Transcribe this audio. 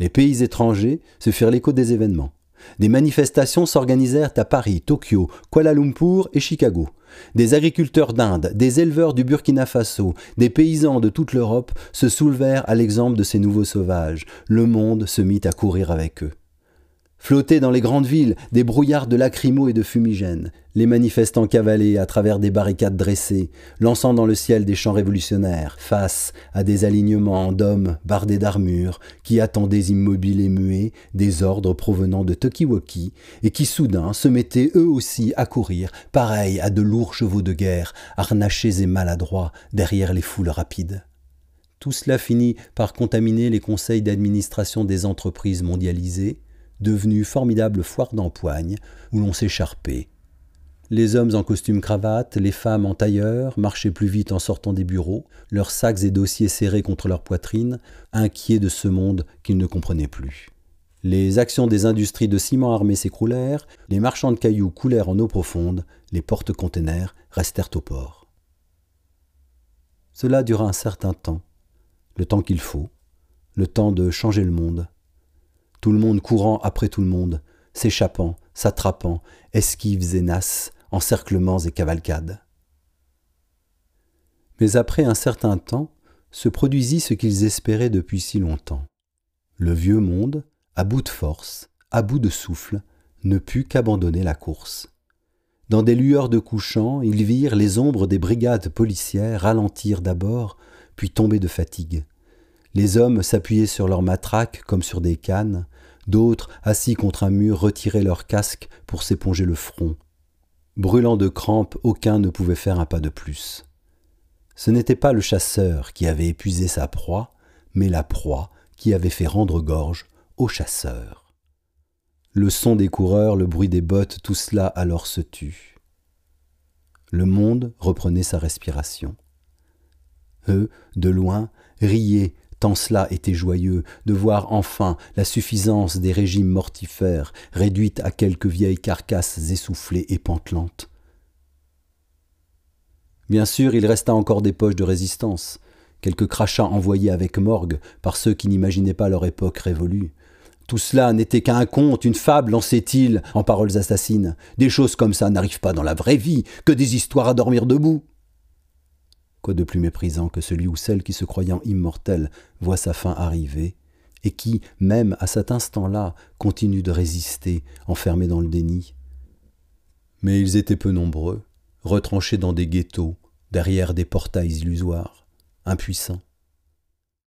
Les pays étrangers se firent l'écho des événements. Des manifestations s'organisèrent à Paris, Tokyo, Kuala Lumpur et Chicago. Des agriculteurs d'Inde, des éleveurs du Burkina Faso, des paysans de toute l'Europe se soulevèrent à l'exemple de ces nouveaux sauvages. Le monde se mit à courir avec eux. Flottaient dans les grandes villes des brouillards de lacrymaux et de fumigènes, les manifestants cavalaient à travers des barricades dressées, lançant dans le ciel des chants révolutionnaires, face à des alignements d'hommes bardés d'armures, qui attendaient immobiles et muets des ordres provenant de Tokiwoki, et qui soudain se mettaient eux aussi à courir, pareils à de lourds chevaux de guerre, harnachés et maladroits derrière les foules rapides. Tout cela finit par contaminer les conseils d'administration des entreprises mondialisées, devenue formidable foire d'empoigne où l'on s'écharpait. Les hommes en costume cravate, les femmes en tailleur marchaient plus vite en sortant des bureaux, leurs sacs et dossiers serrés contre leur poitrine, inquiets de ce monde qu'ils ne comprenaient plus. Les actions des industries de ciment armé s'écroulèrent, les marchands de cailloux coulèrent en eau profonde, les porte-containers restèrent au port. Cela dura un certain temps, le temps qu'il faut, le temps de changer le monde, tout le monde courant après tout le monde, s'échappant, s'attrapant, esquives et nasses, encerclements et cavalcades. Mais après un certain temps, se produisit ce qu'ils espéraient depuis si longtemps. Le vieux monde, à bout de force, à bout de souffle, ne put qu'abandonner la course. Dans des lueurs de couchant, ils virent les ombres des brigades policières ralentir d'abord, puis tomber de fatigue. Les hommes s'appuyaient sur leurs matraques comme sur des cannes, d'autres, assis contre un mur, retiraient leurs casques pour s'éponger le front. Brûlant de crampes, aucun ne pouvait faire un pas de plus. Ce n'était pas le chasseur qui avait épuisé sa proie, mais la proie qui avait fait rendre gorge au chasseur. Le son des coureurs, le bruit des bottes, tout cela alors se tut. Le monde reprenait sa respiration. Eux, de loin, riaient tant cela était joyeux de voir enfin la suffisance des régimes mortifères réduite à quelques vieilles carcasses essoufflées et pantelantes. Bien sûr, il resta encore des poches de résistance, quelques crachats envoyés avec morgue par ceux qui n'imaginaient pas leur époque révolue. Tout cela n'était qu'un conte, une fable, lançait-il en paroles assassines. Des choses comme ça n'arrivent pas dans la vraie vie, que des histoires à dormir debout. De plus méprisant que celui ou celle qui, se croyant immortel, voit sa fin arriver, et qui, même à cet instant-là, continue de résister, enfermé dans le déni Mais ils étaient peu nombreux, retranchés dans des ghettos, derrière des portails illusoires, impuissants.